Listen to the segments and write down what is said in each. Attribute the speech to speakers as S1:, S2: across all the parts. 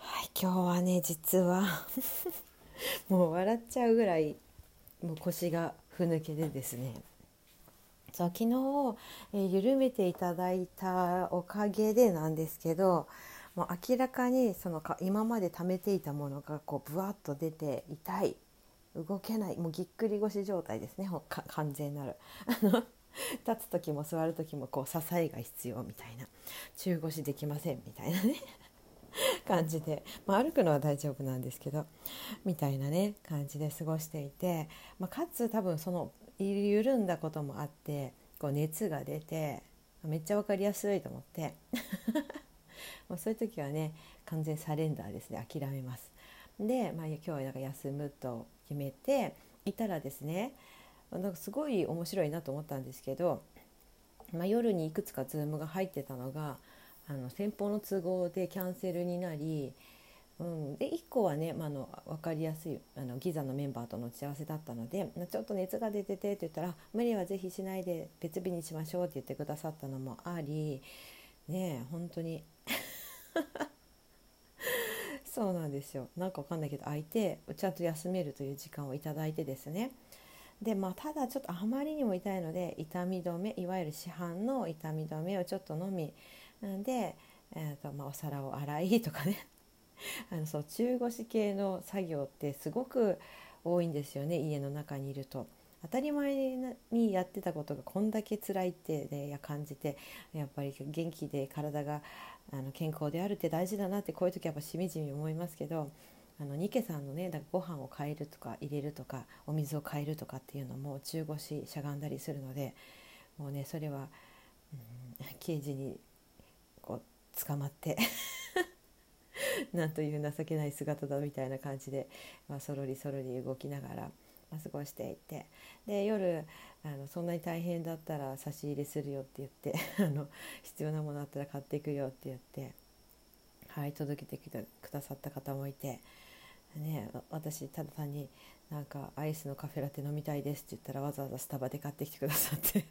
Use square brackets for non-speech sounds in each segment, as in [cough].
S1: はい、今日はね実は [laughs] もう笑っちゃうぐらいもう腰がふぬけでですね。そう昨日、えー緩めていただいたおかげでなんですけどもう明らかにそのか今まで溜めていたものがこうブワッと出て痛い動けないもうぎっくり腰状態ですね。ほか完全なる。[laughs] 立つ時も座る時もこう支えが必要みたいな。中腰できませんみたいなね。感じで、まあ、歩くのは大丈夫なんですけどみたいなね感じで過ごしていて、まあ、かつ多分その緩んだこともあってこう熱が出てめっちゃ分かりやすいと思って [laughs] もうそういう時はね完全サレンダーですね諦めます。で、まあ、今日はなんか休むと決めていたらですねなんかすごい面白いなと思ったんですけど、まあ、夜にいくつかズームが入ってたのがあの先方の都合でキャンセルになり、うん、で1個はね、まあ、の分かりやすいあのギザのメンバーとの打ち合わせだったので「ちょっと熱が出てて」って言ったら「無理はぜひしないで別日にしましょう」って言ってくださったのもありねえ本当に。[laughs] そうなんですよ。なんかわかんないけど空いてちゃんと休めるという時間をいいてですね。でまあただちょっとあまりにも痛いので痛み止めいわゆる市販の痛み止めをちょっと飲みなんで、えーとまあ、お皿を洗いとかね [laughs] あのそう中腰系の作業ってすごく多いんですよね家の中にいると。当たり前にやってたことがこんだけ辛いってね感じてやっぱり元気で体があの健康であるって大事だなってこういう時やっぱしみじみ思いますけどあのニケさんのねだご飯を変えるとか入れるとかお水を変えるとかっていうのも中腰しゃがんだりするのでもうねそれは、うん、刑事に捕まって [laughs] なんという情けない姿だみたいな感じで、まあ、そろりそろり動きながら、まあ、過ごしていてで夜あのそんなに大変だったら差し入れするよって言って [laughs] あの必要なものあったら買っていくよって言って、はい、届けてくださった方もいて、ね、私ただ単になんかアイスのカフェラテ飲みたいですって言ったらわざわざスタバで買ってきてくださって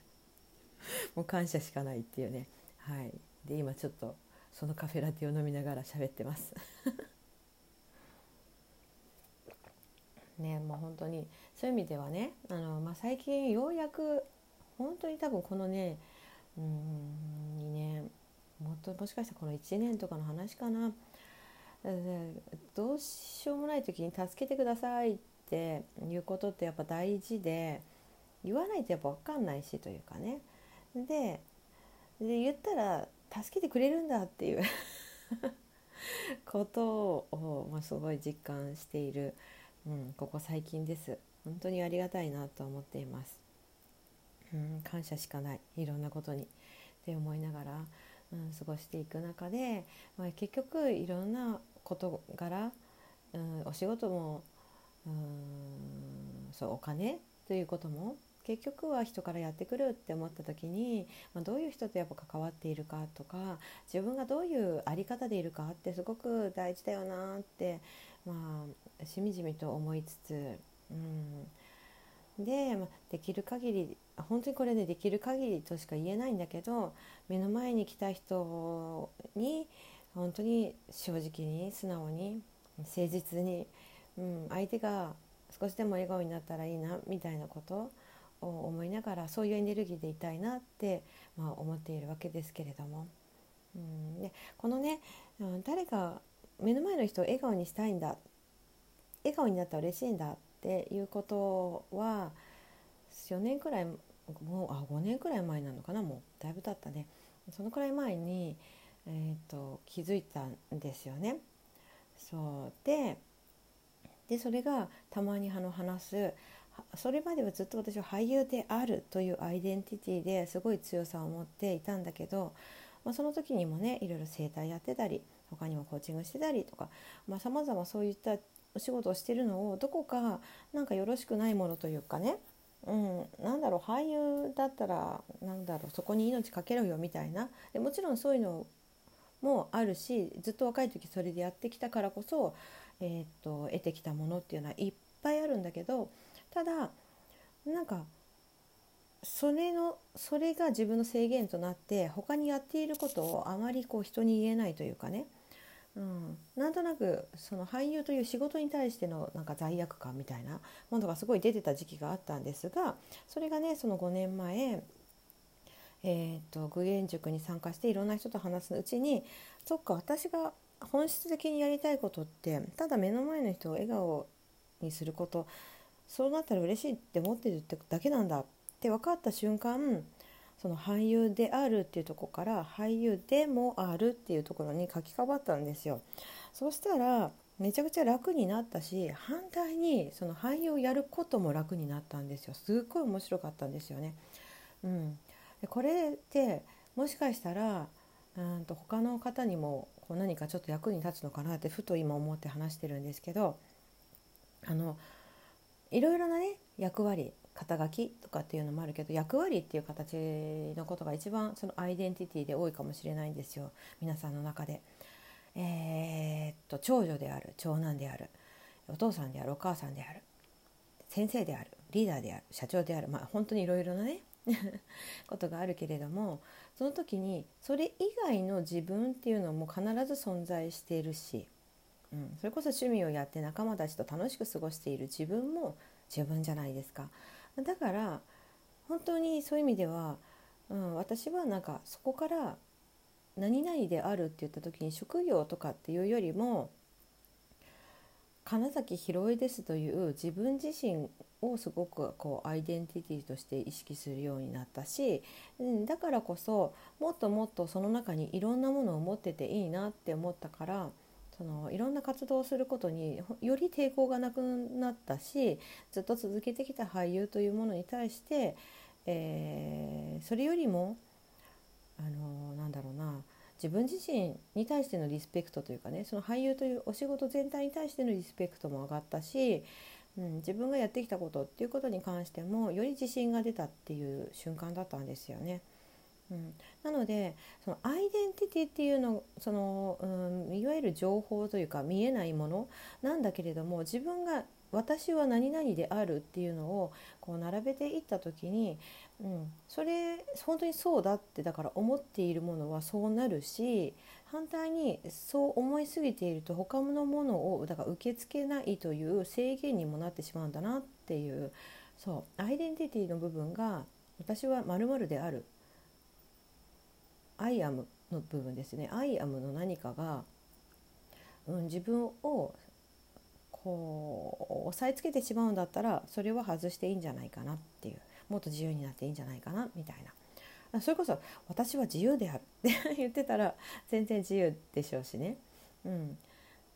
S1: [laughs] もう感謝しかないっていうね、はい、で今ちょっとそのカフェラテを飲みながら喋ってます。[laughs] ねもう本当にそういう意味ではねあの、まあ、最近ようやく本当に多分このねうん2年もっともしかしたらこの1年とかの話かなどうしようもない時に「助けてください」っていうことってやっぱ大事で言わないとやっぱ分かんないしというかねでで言ったら助けてくれるんだっていう [laughs] ことを、まあ、すごい実感している、うん、ここ最近です。本当にありがたいなと思っています、うん、感謝しかない。いろんなことにって思いながら、うん、過ごしていく中で、まあ、結局いろんな事柄、うん、お仕事も、うん、そうお金ということも結局は人からやってくるって思った時に、まあ、どういう人とやっぱ関わっているかとか自分がどういう在り方でいるかってすごく大事だよなって、まあ、しみじみと思いつつ、うん、で、まあ、できる限り本当にこれねできる限りとしか言えないんだけど目の前に来た人に本当に正直に素直に誠実に、うん、相手が少しでも笑顔になったらいいなみたいなことを思いながらそういうエネルギーでいたいなって、まあ、思っているわけですけれども、うん、でこのね、誰か目の前の人を笑顔にしたいんだ笑顔になったら嬉しいんだっていうことは4年くらいもうあ5年くらい前なのかなもうだいぶ経ったね。そのくらい前に、えー、と気づいたんですよね。そう。ででそれがたまにあの話すそれまではずっと私は俳優であるというアイデンティティですごい強さを持っていたんだけど、まあ、その時にもねいろいろ整体やってたり他にもコーチングしてたりとかさまざ、まそういったお仕事をしてるのをどこかなんかよろしくないものというかねうん、なんだろう俳優だったらなんだろうそこに命かけろよみたいな。でもちろんそういうのもあるしずっと若い時それでやってきたからこそ、えー、っと得てきたものっていうのはいっぱいあるんだけどただなんかそれのそれが自分の制限となって他にやっていることをあまりこう人に言えないというかね。うん、なんとなくその俳優という仕事に対してのなんか罪悪感みたいなものがすごい出てた時期があったんですがそれがねその5年前、えーと、具現塾に参加していろんな人と話すうちにそっか私が本質的にやりたいことってただ目の前の人を笑顔にすることそうなったら嬉しいって思ってるってだけなんだって分かった瞬間その俳優であるっていうとこから俳優でもあるっていうところに書き換わったんですよ。そしたらめちゃくちゃ楽になったし反対にその俳優をやることも楽になったんですよすっごい面白かったんですよね。うん、でこれってもしかしたらうんと他の方にもこう何かちょっと役に立つのかなってふと今思って話してるんですけどあのいろいろなね役割肩書きとかっていうのもあるけど役割っていう形のことが一番そのアイデンティティで多いかもしれないんですよ皆さんの中で。えー、っと長女である長男であるお父さんであるお母さんである先生であるリーダーである社長であるまあ本当にいろいろなね [laughs] ことがあるけれどもその時にそれ以外の自分っていうのも必ず存在しているし、うん、それこそ趣味をやって仲間たちと楽しく過ごしている自分も自分じゃないですか。だから本当にそういう意味では、うん、私はなんかそこから何々であるって言った時に職業とかっていうよりも金崎ひろえですという自分自身をすごくこうアイデンティティとして意識するようになったし、うん、だからこそもっともっとその中にいろんなものを持ってていいなって思ったからそのいろんな活動をすることにより抵抗がなくなったしずっと続けてきた俳優というものに対して、えー、それよりもあのなんだろうな自分自身に対してのリスペクトというかねその俳優というお仕事全体に対してのリスペクトも上がったし、うん、自分がやってきたことっていうことに関してもより自信が出たっていう瞬間だったんですよね。うん、なのでそのアイデンティティっていうのその、うん、いわゆる情報というか見えないものなんだけれども自分が私は何々であるっていうのをこう並べていった時に、うん、それ本当にそうだってだから思っているものはそうなるし反対にそう思いすぎていると他のものをだから受け付けないという制限にもなってしまうんだなっていうそうアイデンティティの部分が私は〇〇である。 I am の部分ですね。 I am の何かが、うん、自分をこう押さえつけてしまうんだったらそれは外していいんじゃないかなっていう。もっと自由になっていいんじゃないかなみたいな。それこそ私は自由であるって [laughs] 言ってたら全然自由でしょうしね、うん、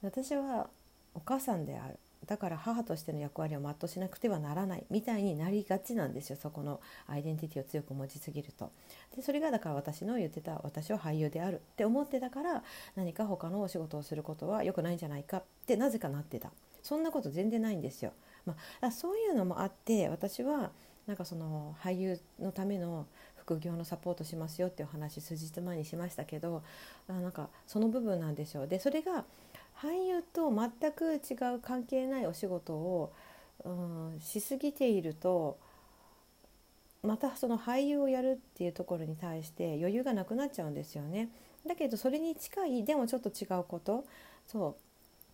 S1: 私はお母さんである。だから母としての役割を全うしなくてはならないみたいになりがちなんですよそこのアイデンティティを強く持ちすぎると。でそれがだから私の言ってた私は俳優であるって思ってたから何か他のお仕事をすることは良くないんじゃないかってなぜかなってたそんなこと全然ないんですよ。まあ、そういうのもあって私はなんかその俳優のための副業のサポートしますよっていう話数日前にしましたけどあなんかその部分なんでしょうでそれが俳優と全く違う関係ないお仕事を、うん、しすぎているとまたその俳優をやるっていうところに対して余裕がなくなっちゃうんですよね。だけどそれに近いでもちょっと違うことそ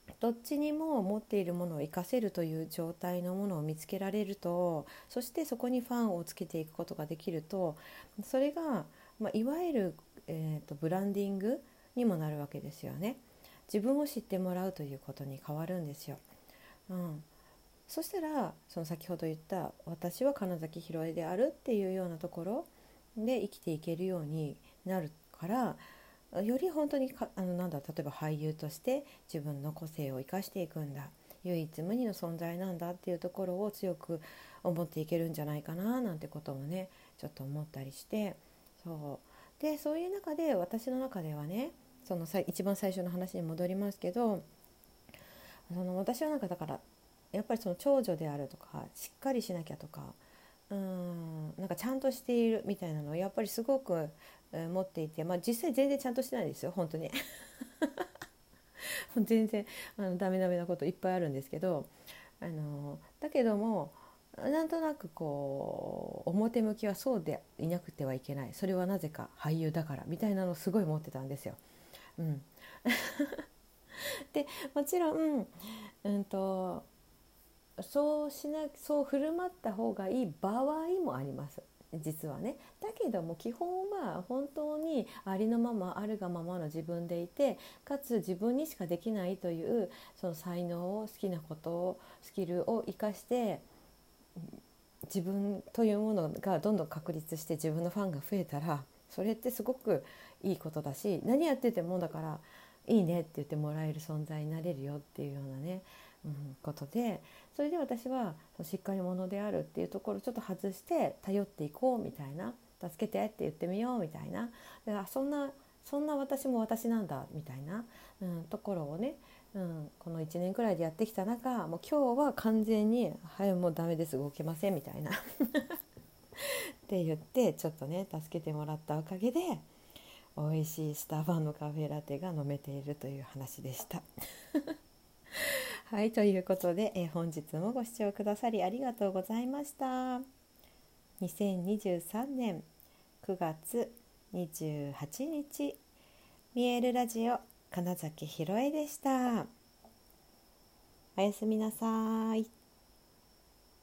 S1: うどっちにも持っているものを活かせるという状態のものを見つけられるとそしてそこにファンをつけていくことができるとそれが、まあ、いわゆる、えーとブランディングにもなるわけですよね。自分を知ってもらうということに変わるんですよ。うん、そしたらその先ほど言った「私は金崎ひろえである」っていうようなところで生きていけるようになるからより本当にかあのなんだ例えば俳優として自分の個性を生かしていくんだ。唯一無二の存在なんだっていうところを強く思っていけるんじゃないかななんてこともねちょっと思ったりして。そう。でそういう中で私の中ではねそのさ一番最初の話に戻りますけどその私はなんかだからやっぱりその長女であるとかしっかりしなきゃとかうーんなんかちゃんとしているみたいなのをやっぱりすごく、え、持っていて、まあ、実際全然ちゃんとしてないですよ本当に [laughs] 全然あのダメダメなこといっぱいあるんですけどあのだけどもなんとなくこう表向きはそうでいなくてはいけないそれはなぜか俳優だからみたいなのをすごい持ってたんですよ。うん、でもちろん、うんとそうしなそう振る舞った方がいい場合もあります。実はね。だけども基本は本当にありのままあるがままの自分でいてかつ自分にしかできないというその才能を好きなことをスキルを生かして自分というものがどんどん確立して自分のファンが増えたらそれってすごくいいことだし何やっててもだからいいねって言ってもらえる存在になれるよっていうようなね、うん、ことでそれで私はしっかり者であるっていうところをちょっと外して頼っていこうみたいな助けてって言ってみようみたいなだからそんなそんな私も私なんだみたいな、うん、ところをね、うん、この1年くらいでやってきた中もう今日は完全に「はいもうダメです動けません」みたいな。[laughs] って言ってちょっとね助けてもらったおかげで美味しいスタバのカフェラテが飲めているという話でした。[laughs] はいということで、えー、本日もご視聴くださりありがとうございました。2023年9月28日見えるラジオ金崎ひろえでした。おやすみなさい。